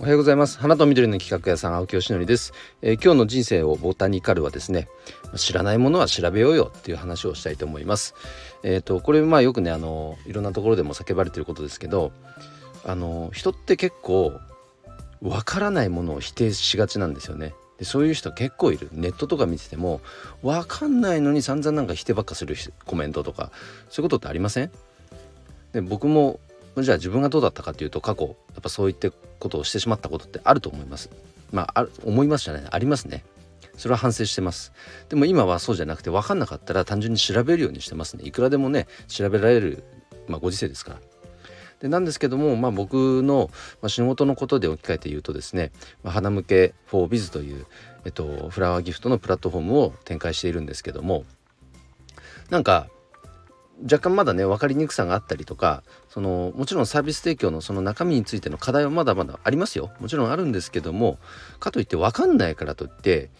おはようございます。花と緑の企画屋さん青木よしのりです、えー、今日の人生をボタニカルはですね知らないものは調べようよっていう話をしたいと思います。えっ、ー、とこれまあよくねあのいろんなところでも叫ばれてることですけどあの人って結構わからないものを否定しがちなんですよね。でそういう人結構いる。ネットとか見ててもわかんないのに散々なんか否定ばっかするコメントとかそういうことってありません？で僕もじゃあ自分がどうだったかというと過去やっぱそういったことをしてしまったことってあると思います。まああ思いますじゃないありますね。それは反省してます。でも今はそうじゃなくて分かんなかったら単純に調べるようにしてますね。いくらでもね調べられる、まあ、ご時世ですから。でなんですけども、まあ、僕の、仕事のことで置き換えて言うとですね、まあ、花向け 4biz という、えっと、フラワーギフトのプラットフォームを展開しているんですけどもなんか若干まだね分かりにくさがあったりとかそのもちろんサービス提供のその中身についての課題はまだまだありますよもちろんあるんですけどもかといって分かんないからといって、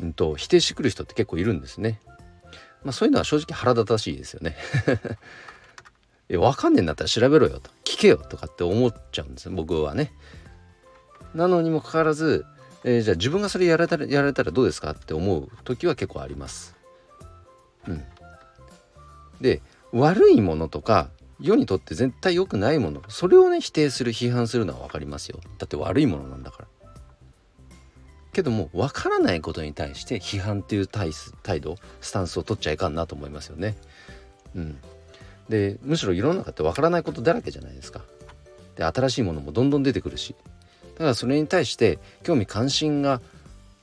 うんと、否定してくる人って結構いるんですね。まあ、そういうのは正直腹立たしいですよね。え分かんねえんだったら調べろよと聞けよとかって思っちゃうんです僕はね。なのにもかかわらず、えー、じゃあ自分がそれやられたらやられたらどうですかって思う時は結構あります。うん、で悪いものとか世にとって絶対良くないものそれをね否定する批判するのは分かりますよ。だって悪いものなんだから。けども分からないことに対して批判っていう態度スタンスを取っちゃいかんなと思いますよね。うん。でむしろ世の中って分からないことだらけじゃないですか。で新しいものもどんどん出てくるし。だからそれに対して興味関心が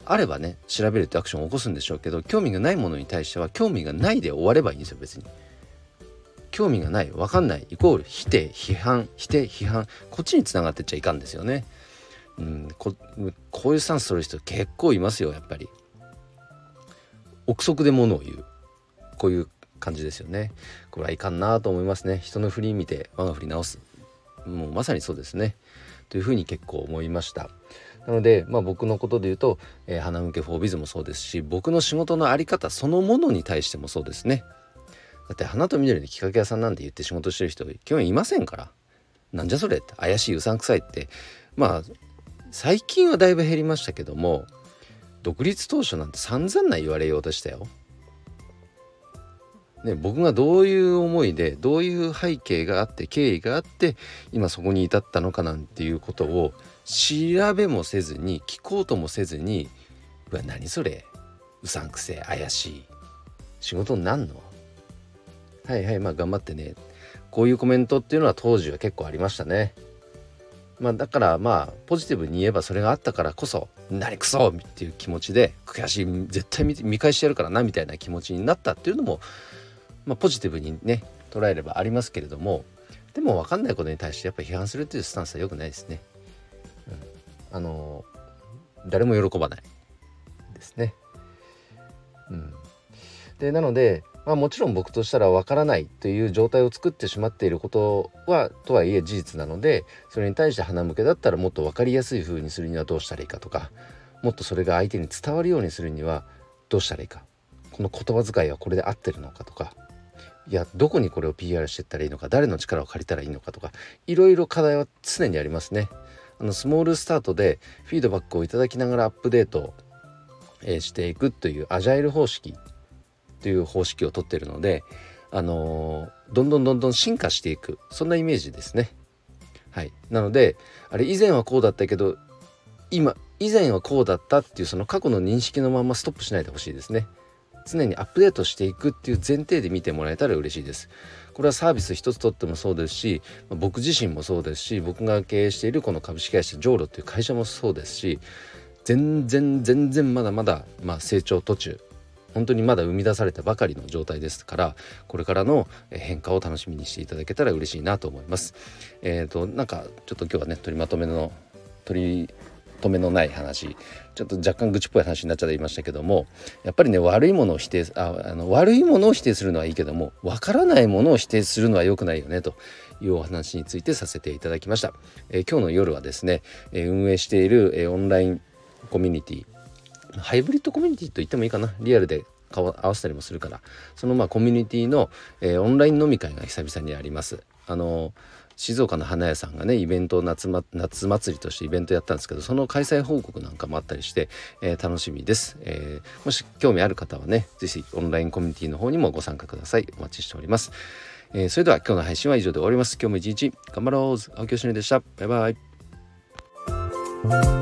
あればね調べるってアクションを起こすんでしょうけど興味がないものに対しては興味がないで終わればいいんですよ別に。興味がない分かんないイコール否定批判否定批判こっちにつながってっちゃいかんですよね。うん、ここういうスタンス取る人結構いますよやっぱり。憶測でものを言うこういう感じですよね。これはいかんなと思いますね。人の振り見て我が振り直す。もうまさにそうですね。というふうに結構思いました。なので、まあ、僕のことで言うと、えー、花向けフォービズもそうですし僕の仕事の在り方そのものに対してもそうですね。だって花と緑で企画屋さんなんて言って仕事してる人基本いませんから。なんじゃそれって。怪しいうさんくさいって。まあ最近はだいぶ減りましたけども独立当初なんて散々な言われようでしたよ。ね、僕がどういう思いでどういう背景があって経緯があって今そこに至ったのかなんていうことを調べもせずに聞こうともせずに「うわ何それ。うさんくせえ怪しい。仕事になんの？はいはいまあ頑張ってねこういうコメントっていうのは当時は結構ありましたねまあだからまあポジティブに言えばそれがあったからこそ何くそっていう気持ちで悔しい絶対見返してやるからなみたいな気持ちになったっていうのもまあポジティブにね捉えればありますけれどもでも分かんないことに対してやっぱ批判するっていうスタンスは良くないですね。うん、あの誰も喜ばないですね。うん、でなのでまあ、もちろん僕としたらわからないという状態を作ってしまっていることはとはいえ事実なのでそれに対して鼻向けだったらもっと分かりやすい風にするにはどうしたらいいかとかもっとそれが相手に伝わるようにするにはどうしたらいいかこの言葉遣いはこれで合ってるのかとかいやどこにこれを PR していったらいいのか誰の力を借りたらいいのかとかいろいろ課題は常にありますね。あのスモールスタートでフィードバックをいただきながらアップデート、えしていくというアジャイル方式という方式をとってるので、あのー、どんどんどんどん進化していくそんなイメージですね。はい、なのであれ以前はこうだったけど今以前はこうだったっていうその過去の認識のままストップしないでほしいですね。常にアップデートしていくっていう前提で見てもらえたら嬉しいです。これはサービス一つとってもそうですし僕自身もそうですし僕が経営しているこの株式会社ジョーロっていう会社もそうですし全然全然まだまだ、まあ、成長途中本当にまだ生み出されたばかりの状態ですからこれからの変化を楽しみにしていただけたら嬉しいなと思います。えーと、なんかちょっと今日はね取りまとめの取り留めのない話ちょっと若干愚痴っぽい話になっちゃいましたけどもやっぱりね悪いものを否定ああの悪いものを否定するのはいいけどもわからないものを否定するのは良くないよねというお話についてさせていただきました。えー、今日の夜はですね、えー、運営している、えー、オンラインコミュニティハイブリッドコミュニティと言ってもいいかな。リアルで顔合わせたりもするから。そのまあコミュニティの、えー、オンライン飲み会が久々にあります。あの静岡の花屋さんがねイベント夏,、ま、夏祭りとしてイベントやったんですけどその開催報告なんかもあったりして、えー、楽しみです、えー、もし興味ある方はね是非オンラインコミュニティの方にもご参加ください。お待ちしております、え、それでは今日の配信は以上で終わります。今日も一日頑張ろう。青木よしでした。バイバイ。